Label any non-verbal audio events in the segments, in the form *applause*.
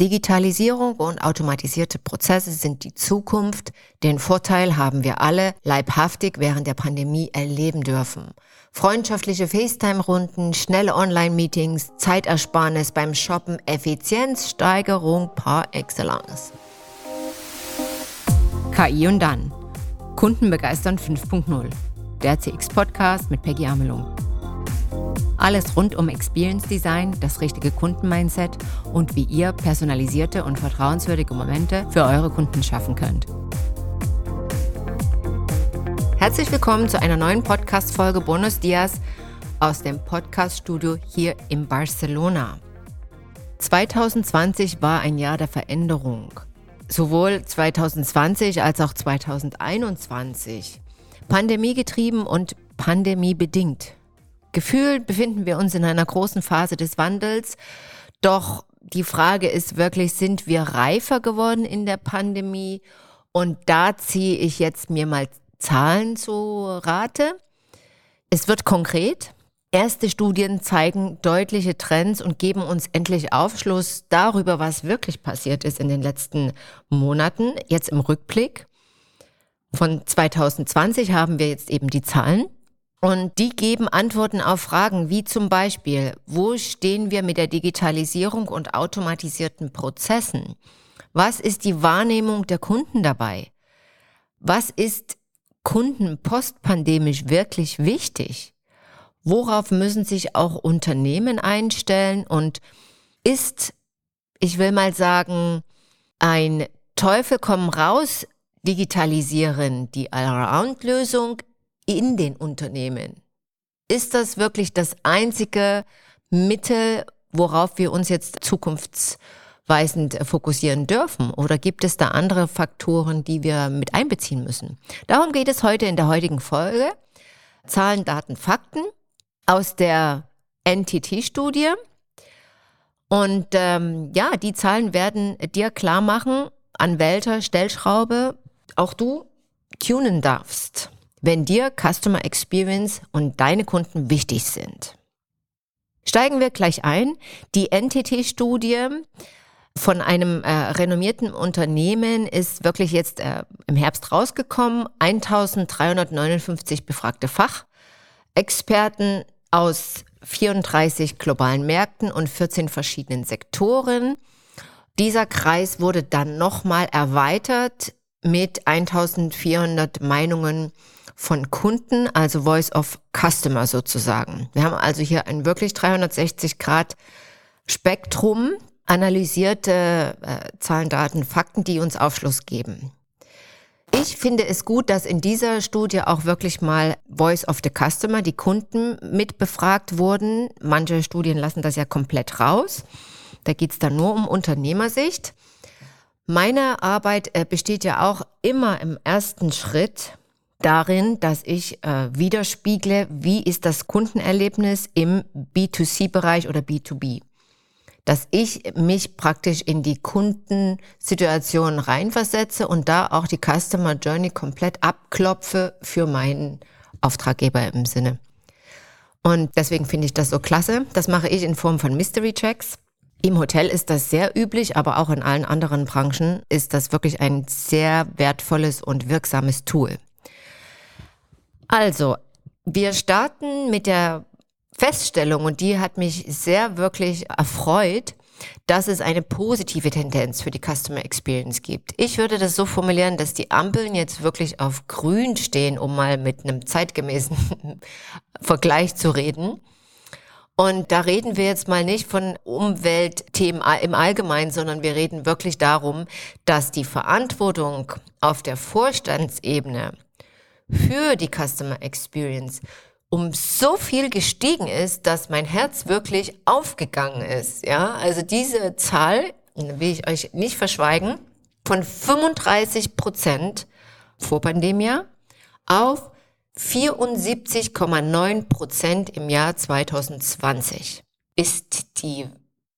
Digitalisierung und automatisierte Prozesse sind die Zukunft. Den Vorteil haben wir alle leibhaftig während der Pandemie erleben dürfen. Freundschaftliche FaceTime-Runden, schnelle Online-Meetings, Zeitersparnis beim Shoppen, Effizienzsteigerung par excellence. KI und dann. Kunden begeistern 5.0. Der CX-Podcast mit Peggy Amelung. Alles rund um Experience Design, das richtige Kundenmindset und wie ihr personalisierte und vertrauenswürdige Momente für eure Kunden schaffen könnt. Herzlich willkommen zu einer neuen Podcast-Folge Bonus Dias aus dem Podcast-Studio hier in Barcelona. 2020 war ein Jahr der Veränderung. Sowohl 2020 als auch 2021. Pandemiegetrieben und pandemiebedingt. Gefühlt befinden wir uns in einer großen Phase des Wandels. Doch die Frage ist wirklich, sind wir reifer geworden in der Pandemie? Und da ziehe ich jetzt mir mal Zahlen zu Rate. Es wird konkret. Erste Studien zeigen deutliche Trends und geben uns endlich Aufschluss darüber, was wirklich passiert ist in den letzten Monaten. Jetzt im Rückblick. Von 2020 haben wir jetzt eben die Zahlen. Und die geben Antworten auf Fragen wie zum Beispiel, wo stehen wir mit der Digitalisierung und automatisierten Prozessen? Was ist die Wahrnehmung der Kunden dabei? Was ist Kunden postpandemisch wirklich wichtig? Worauf müssen sich auch Unternehmen einstellen? Und ist, ich will mal sagen, ein Teufel komm raus digitalisieren die Allround-Lösung in den Unternehmen. Ist das wirklich das einzige Mittel, worauf wir uns jetzt zukunftsweisend fokussieren dürfen? Oder gibt es da andere Faktoren, die wir mit einbeziehen müssen? Darum geht es heute in der heutigen Folge. Zahlen, Daten, Fakten aus der NTT-Studie. Und ähm, ja, die Zahlen werden dir klar machen, an welcher Stellschraube auch du tunen darfst wenn dir Customer Experience und deine Kunden wichtig sind. Steigen wir gleich ein. Die NTT-Studie von einem äh, renommierten Unternehmen ist wirklich jetzt äh, im Herbst rausgekommen. 1359 befragte Fachexperten aus 34 globalen Märkten und 14 verschiedenen Sektoren. Dieser Kreis wurde dann nochmal erweitert mit 1400 Meinungen von Kunden, also Voice of Customer sozusagen. Wir haben also hier ein wirklich 360 Grad Spektrum analysierte äh, Zahlen, Daten, Fakten, die uns Aufschluss geben. Ich finde es gut, dass in dieser Studie auch wirklich mal Voice of the Customer, die Kunden mit befragt wurden. Manche Studien lassen das ja komplett raus. Da geht es dann nur um Unternehmersicht. Meine Arbeit äh, besteht ja auch immer im ersten Schritt darin, dass ich äh, widerspiegle, wie ist das Kundenerlebnis im B2C-Bereich oder B2B. Dass ich mich praktisch in die Kundensituation reinversetze und da auch die Customer Journey komplett abklopfe für meinen Auftraggeber im Sinne. Und deswegen finde ich das so klasse. Das mache ich in Form von Mystery Checks. Im Hotel ist das sehr üblich, aber auch in allen anderen Branchen ist das wirklich ein sehr wertvolles und wirksames Tool. Also, wir starten mit der Feststellung und die hat mich sehr wirklich erfreut, dass es eine positive Tendenz für die Customer Experience gibt. Ich würde das so formulieren, dass die Ampeln jetzt wirklich auf grün stehen, um mal mit einem zeitgemäßen *laughs* Vergleich zu reden. Und da reden wir jetzt mal nicht von Umweltthemen im Allgemeinen, sondern wir reden wirklich darum, dass die Verantwortung auf der Vorstandsebene für die Customer Experience um so viel gestiegen ist, dass mein Herz wirklich aufgegangen ist. Ja, also diese Zahl, will ich euch nicht verschweigen, von 35 Prozent vor Pandemie auf 74,9 Prozent im Jahr 2020 ist die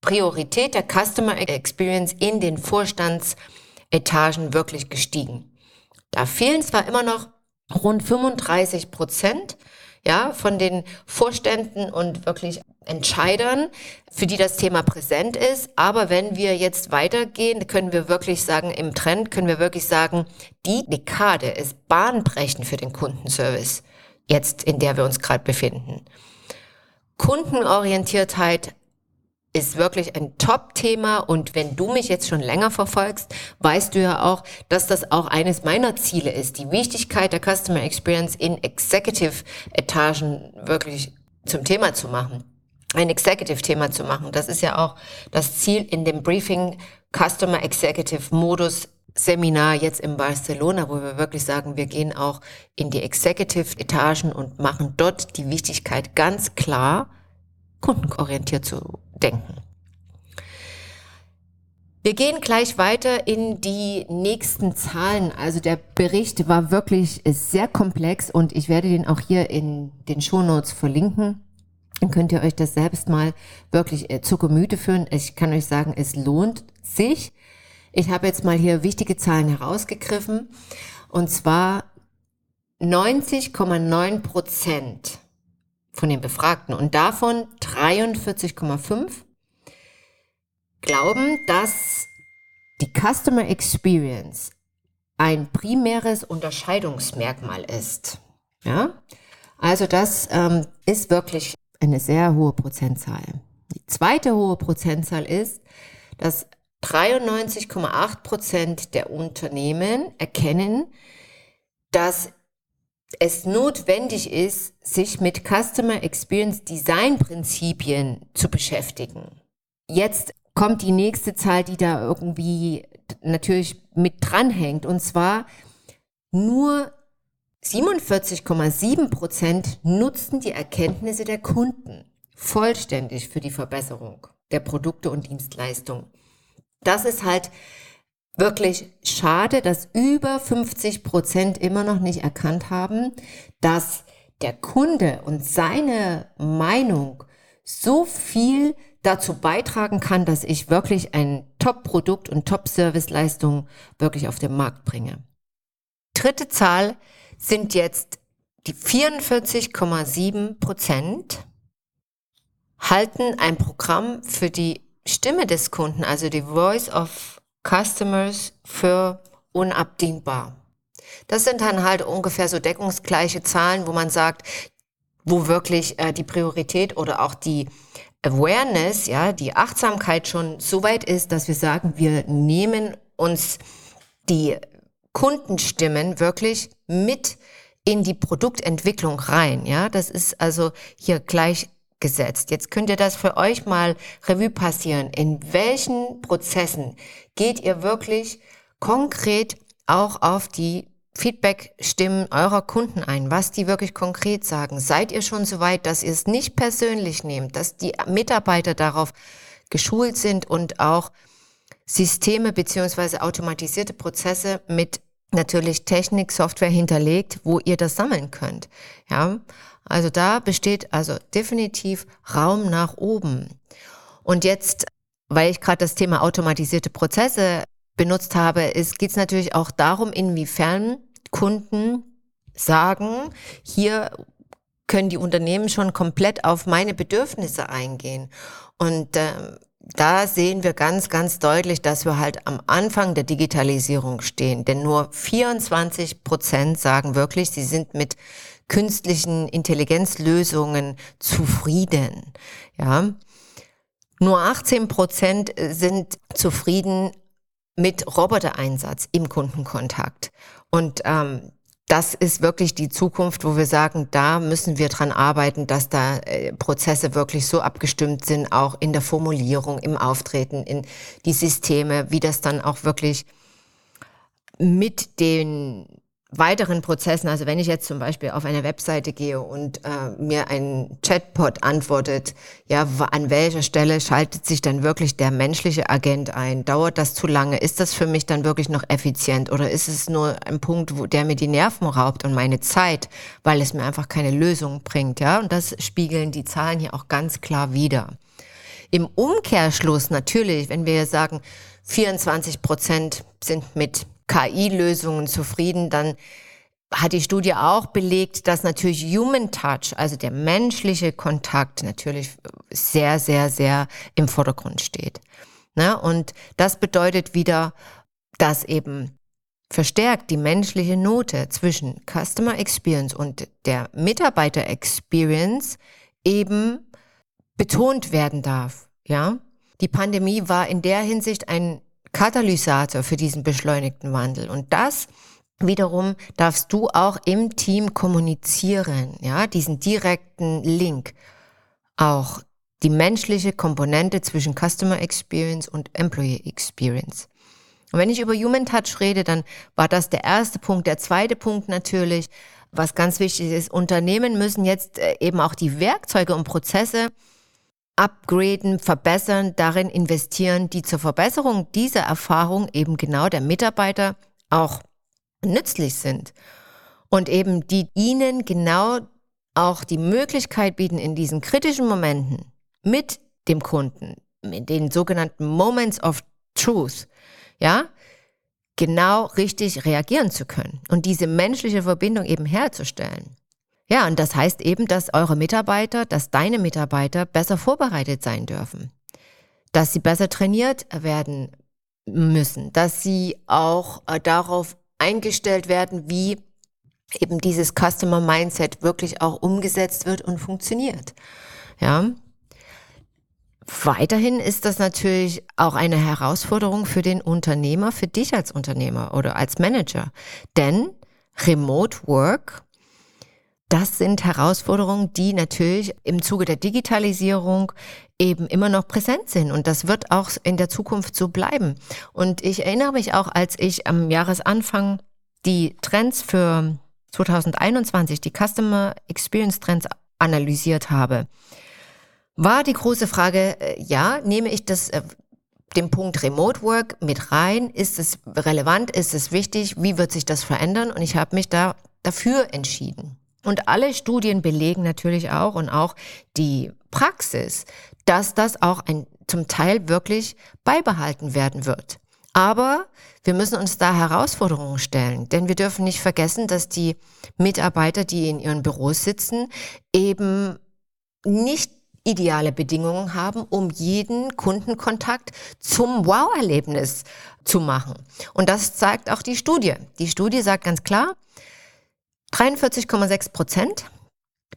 Priorität der Customer Experience in den Vorstandsetagen wirklich gestiegen. Da fehlen zwar immer noch rund 35 Prozent. ja, von den Vorständen und wirklich Entscheidern, für die das Thema präsent ist. Aber wenn wir jetzt weitergehen, können wir wirklich sagen, im Trend können wir wirklich sagen, die Dekade ist bahnbrechend für den Kundenservice, jetzt in der wir uns gerade befinden. Kundenorientiertheit ist wirklich ein Top-Thema und wenn du mich jetzt schon länger verfolgst, weißt du ja auch, dass das auch eines meiner Ziele ist, die Wichtigkeit der Customer Experience in Executive-Etagen wirklich zum Thema zu machen, ein Executive-Thema zu machen. Das ist ja auch das Ziel in dem Briefing Customer Executive Modus Seminar jetzt in Barcelona, wo wir wirklich sagen, wir gehen auch in die Executive-Etagen und machen dort die Wichtigkeit ganz klar, kundenorientiert zu denken. Wir gehen gleich weiter in die nächsten Zahlen. Also der Bericht war wirklich sehr komplex und ich werde den auch hier in den Shownotes verlinken. Dann könnt ihr euch das selbst mal wirklich äh, zu Gemüte führen. Ich kann euch sagen, es lohnt sich. Ich habe jetzt mal hier wichtige Zahlen herausgegriffen. Und zwar 90,9 Prozent von den Befragten und davon 43,5 glauben, dass die Customer Experience ein primäres Unterscheidungsmerkmal ist. Ja? Also das ähm, ist wirklich eine sehr hohe Prozentzahl. Die zweite hohe Prozentzahl ist, dass 93,8 Prozent der Unternehmen erkennen, dass es notwendig ist, sich mit Customer Experience Design Prinzipien zu beschäftigen. Jetzt kommt die nächste Zahl, die da irgendwie natürlich mit dranhängt. Und zwar nur 47,7 Prozent nutzten die Erkenntnisse der Kunden vollständig für die Verbesserung der Produkte und Dienstleistungen. Das ist halt wirklich schade, dass über 50 Prozent immer noch nicht erkannt haben, dass der Kunde und seine Meinung so viel dazu beitragen kann, dass ich wirklich ein Top-Produkt und Top-Service-Leistung wirklich auf den Markt bringe. Dritte Zahl sind jetzt die 44,7 Prozent halten ein Programm für die Stimme des Kunden, also die Voice of Customers für unabdingbar. Das sind dann halt ungefähr so deckungsgleiche Zahlen, wo man sagt, wo wirklich äh, die Priorität oder auch die Awareness, ja, die Achtsamkeit schon so weit ist, dass wir sagen, wir nehmen uns die Kundenstimmen wirklich mit in die Produktentwicklung rein, ja. Das ist also hier gleich gesetzt. Jetzt könnt ihr das für euch mal Revue passieren. In welchen Prozessen geht ihr wirklich konkret auch auf die Feedback-Stimmen eurer Kunden ein, was die wirklich konkret sagen. Seid ihr schon so weit, dass ihr es nicht persönlich nehmt, dass die Mitarbeiter darauf geschult sind und auch Systeme beziehungsweise automatisierte Prozesse mit natürlich Technik, Software hinterlegt, wo ihr das sammeln könnt. Ja, also da besteht also definitiv Raum nach oben. Und jetzt, weil ich gerade das Thema automatisierte Prozesse benutzt habe, geht es natürlich auch darum, inwiefern Kunden sagen, hier können die Unternehmen schon komplett auf meine Bedürfnisse eingehen. Und äh, da sehen wir ganz, ganz deutlich, dass wir halt am Anfang der Digitalisierung stehen. Denn nur 24 Prozent sagen wirklich, sie sind mit künstlichen Intelligenzlösungen zufrieden. Ja. Nur 18 Prozent sind zufrieden mit Robotereinsatz im Kundenkontakt. Und ähm, das ist wirklich die Zukunft, wo wir sagen, da müssen wir dran arbeiten, dass da äh, Prozesse wirklich so abgestimmt sind, auch in der Formulierung, im Auftreten, in die Systeme, wie das dann auch wirklich mit den weiteren Prozessen, also wenn ich jetzt zum Beispiel auf eine Webseite gehe und äh, mir ein Chatbot antwortet, ja, an welcher Stelle schaltet sich dann wirklich der menschliche Agent ein? Dauert das zu lange? Ist das für mich dann wirklich noch effizient oder ist es nur ein Punkt, wo der mir die Nerven raubt und meine Zeit, weil es mir einfach keine Lösung bringt, ja? Und das spiegeln die Zahlen hier auch ganz klar wider. Im Umkehrschluss natürlich, wenn wir sagen, 24 Prozent sind mit KI-Lösungen zufrieden, dann hat die Studie auch belegt, dass natürlich Human Touch, also der menschliche Kontakt natürlich sehr, sehr, sehr im Vordergrund steht. Ne? Und das bedeutet wieder, dass eben verstärkt die menschliche Note zwischen Customer Experience und der Mitarbeiter Experience eben betont werden darf. Ja, die Pandemie war in der Hinsicht ein Katalysator für diesen beschleunigten Wandel und das wiederum darfst du auch im Team kommunizieren. Ja, diesen direkten Link auch die menschliche Komponente zwischen Customer Experience und Employee Experience. Und wenn ich über Human Touch rede, dann war das der erste Punkt. Der zweite Punkt natürlich, was ganz wichtig ist, Unternehmen müssen jetzt äh, eben auch die Werkzeuge und Prozesse upgraden, verbessern, darin investieren, die zur Verbesserung dieser Erfahrung eben genau der Mitarbeiter auch nützlich sind. Und eben die ihnen genau auch die Möglichkeit bieten, in diesen kritischen Momenten mit dem Kunden, mit den sogenannten Moments of Truth, ja, genau richtig reagieren zu können und diese menschliche Verbindung eben herzustellen. Ja, und das heißt eben, dass eure Mitarbeiter, dass deine Mitarbeiter besser vorbereitet sein dürfen, dass sie besser trainiert werden müssen, dass sie auch äh, darauf eingestellt werden, wie eben dieses Customer Mindset wirklich auch umgesetzt wird und funktioniert. Ja, Weiterhin ist das natürlich auch eine Herausforderung für den Unternehmer, für dich als Unternehmer oder als Manager. Denn Remote Work, das sind Herausforderungen, die natürlich im Zuge der Digitalisierung eben immer noch präsent sind. Und das wird auch in der Zukunft so bleiben. Und ich erinnere mich auch, als ich am Jahresanfang die Trends für 2021, die Customer Experience Trends analysiert habe war die große Frage, äh, ja, nehme ich das, äh, den Punkt Remote Work mit rein? Ist es relevant? Ist es wichtig? Wie wird sich das verändern? Und ich habe mich da dafür entschieden. Und alle Studien belegen natürlich auch und auch die Praxis, dass das auch ein, zum Teil wirklich beibehalten werden wird. Aber wir müssen uns da Herausforderungen stellen, denn wir dürfen nicht vergessen, dass die Mitarbeiter, die in ihren Büros sitzen, eben nicht ideale Bedingungen haben, um jeden Kundenkontakt zum Wow-Erlebnis zu machen. Und das zeigt auch die Studie. Die Studie sagt ganz klar, 43,6 Prozent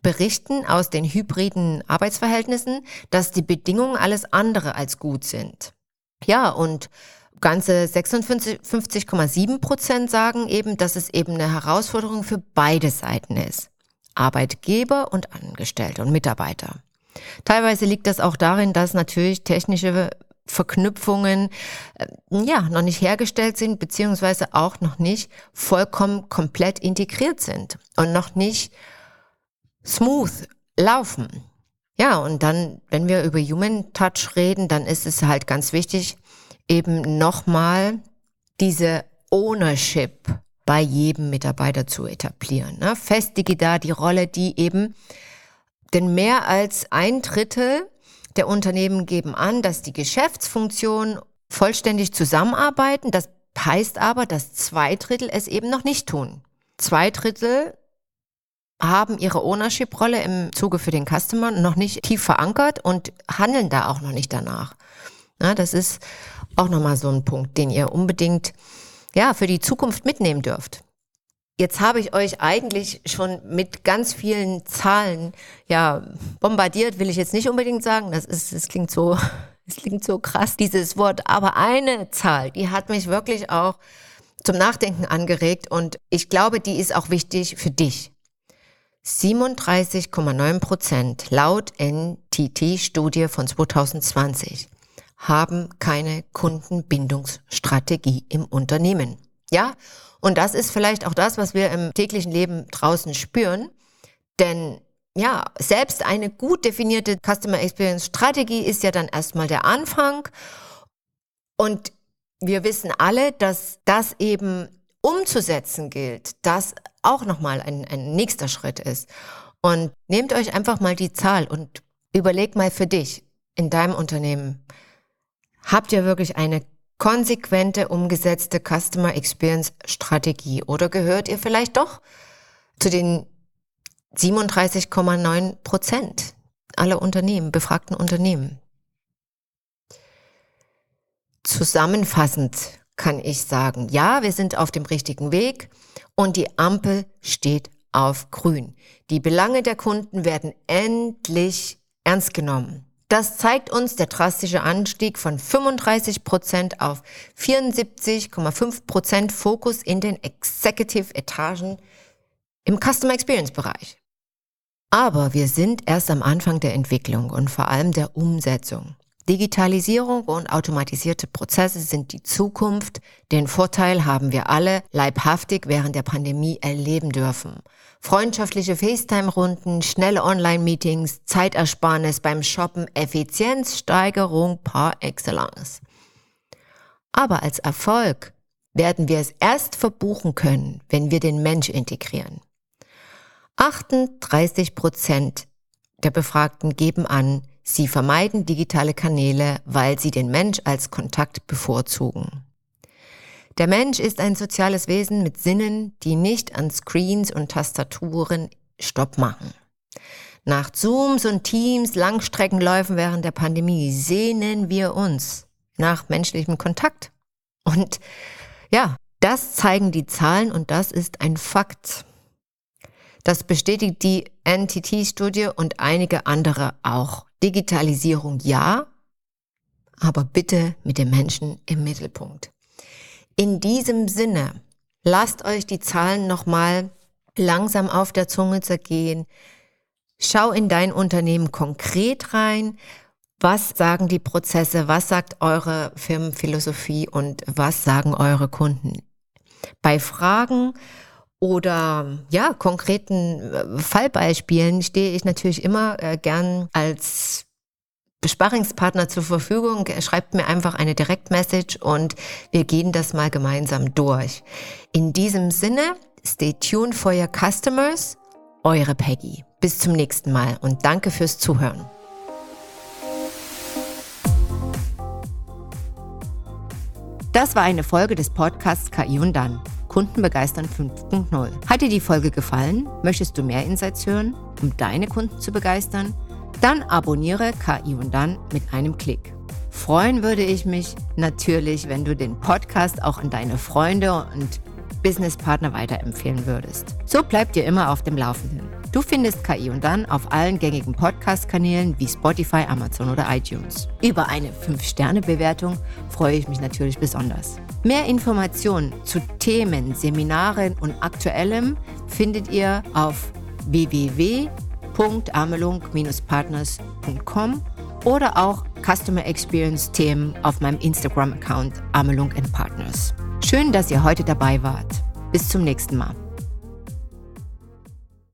berichten aus den hybriden Arbeitsverhältnissen, dass die Bedingungen alles andere als gut sind. Ja, und ganze 56,7 Prozent sagen eben, dass es eben eine Herausforderung für beide Seiten ist. Arbeitgeber und Angestellte und Mitarbeiter. Teilweise liegt das auch darin, dass natürlich technische Verknüpfungen äh, ja noch nicht hergestellt sind, beziehungsweise auch noch nicht vollkommen komplett integriert sind und noch nicht smooth laufen. Ja, und dann, wenn wir über Human Touch reden, dann ist es halt ganz wichtig, eben nochmal diese Ownership bei jedem Mitarbeiter zu etablieren. Ne? Festige da die Rolle, die eben denn mehr als ein Drittel der Unternehmen geben an, dass die Geschäftsfunktionen vollständig zusammenarbeiten. Das heißt aber, dass zwei Drittel es eben noch nicht tun. Zwei Drittel haben ihre Ownership-Rolle im Zuge für den Customer noch nicht tief verankert und handeln da auch noch nicht danach. Ja, das ist auch nochmal so ein Punkt, den ihr unbedingt ja, für die Zukunft mitnehmen dürft. Jetzt habe ich euch eigentlich schon mit ganz vielen Zahlen ja bombardiert, will ich jetzt nicht unbedingt sagen. Das ist, das klingt so, *laughs* es klingt so krass, dieses Wort. Aber eine Zahl, die hat mich wirklich auch zum Nachdenken angeregt und ich glaube, die ist auch wichtig für dich. 37,9 Prozent laut NTT-Studie von 2020 haben keine Kundenbindungsstrategie im Unternehmen. Ja, und das ist vielleicht auch das, was wir im täglichen Leben draußen spüren. Denn ja, selbst eine gut definierte Customer Experience Strategie ist ja dann erstmal der Anfang. Und wir wissen alle, dass das eben umzusetzen gilt, das auch nochmal ein, ein nächster Schritt ist. Und nehmt euch einfach mal die Zahl und überlegt mal für dich in deinem Unternehmen, habt ihr wirklich eine konsequente umgesetzte Customer Experience Strategie? Oder gehört ihr vielleicht doch zu den 37,9 Prozent aller Unternehmen, befragten Unternehmen? Zusammenfassend kann ich sagen, ja, wir sind auf dem richtigen Weg und die Ampel steht auf grün. Die Belange der Kunden werden endlich ernst genommen. Das zeigt uns der drastische Anstieg von 35 Prozent auf 74,5 Prozent Fokus in den Executive Etagen im Customer Experience Bereich. Aber wir sind erst am Anfang der Entwicklung und vor allem der Umsetzung. Digitalisierung und automatisierte Prozesse sind die Zukunft. Den Vorteil haben wir alle leibhaftig während der Pandemie erleben dürfen. Freundschaftliche FaceTime-Runden, schnelle Online-Meetings, Zeitersparnis beim Shoppen, Effizienzsteigerung par excellence. Aber als Erfolg werden wir es erst verbuchen können, wenn wir den Mensch integrieren. 38 Prozent der Befragten geben an, Sie vermeiden digitale Kanäle, weil sie den Mensch als Kontakt bevorzugen. Der Mensch ist ein soziales Wesen mit Sinnen, die nicht an Screens und Tastaturen Stopp machen. Nach Zooms und Teams, Langstreckenläufen während der Pandemie sehnen wir uns nach menschlichem Kontakt. Und ja, das zeigen die Zahlen und das ist ein Fakt. Das bestätigt die NTT-Studie und einige andere auch. Digitalisierung ja, aber bitte mit dem Menschen im Mittelpunkt. In diesem Sinne, lasst euch die Zahlen nochmal langsam auf der Zunge zergehen. Schau in dein Unternehmen konkret rein. Was sagen die Prozesse? Was sagt eure Firmenphilosophie und was sagen eure Kunden? Bei Fragen oder ja, konkreten äh, Fallbeispielen stehe ich natürlich immer äh, gern als Besparringspartner zur Verfügung. Schreibt mir einfach eine Direktmessage und wir gehen das mal gemeinsam durch. In diesem Sinne, stay tuned for your customers. Eure Peggy. Bis zum nächsten Mal und danke fürs Zuhören. Das war eine Folge des Podcasts KI und dann. Kunden begeistern 5.0. Hat dir die Folge gefallen? Möchtest du mehr Insights hören, um deine Kunden zu begeistern? Dann abonniere KI und dann mit einem Klick. Freuen würde ich mich natürlich, wenn du den Podcast auch an deine Freunde und Businesspartner weiterempfehlen würdest. So bleibt ihr immer auf dem Laufenden. Du findest KI und dann auf allen gängigen Podcast-Kanälen wie Spotify, Amazon oder iTunes. Über eine 5-Sterne-Bewertung freue ich mich natürlich besonders. Mehr Informationen zu Themen, Seminaren und Aktuellem findet ihr auf www.amelung-partners.com oder auch Customer Experience Themen auf meinem Instagram-Account Amelung Partners. Schön, dass ihr heute dabei wart. Bis zum nächsten Mal.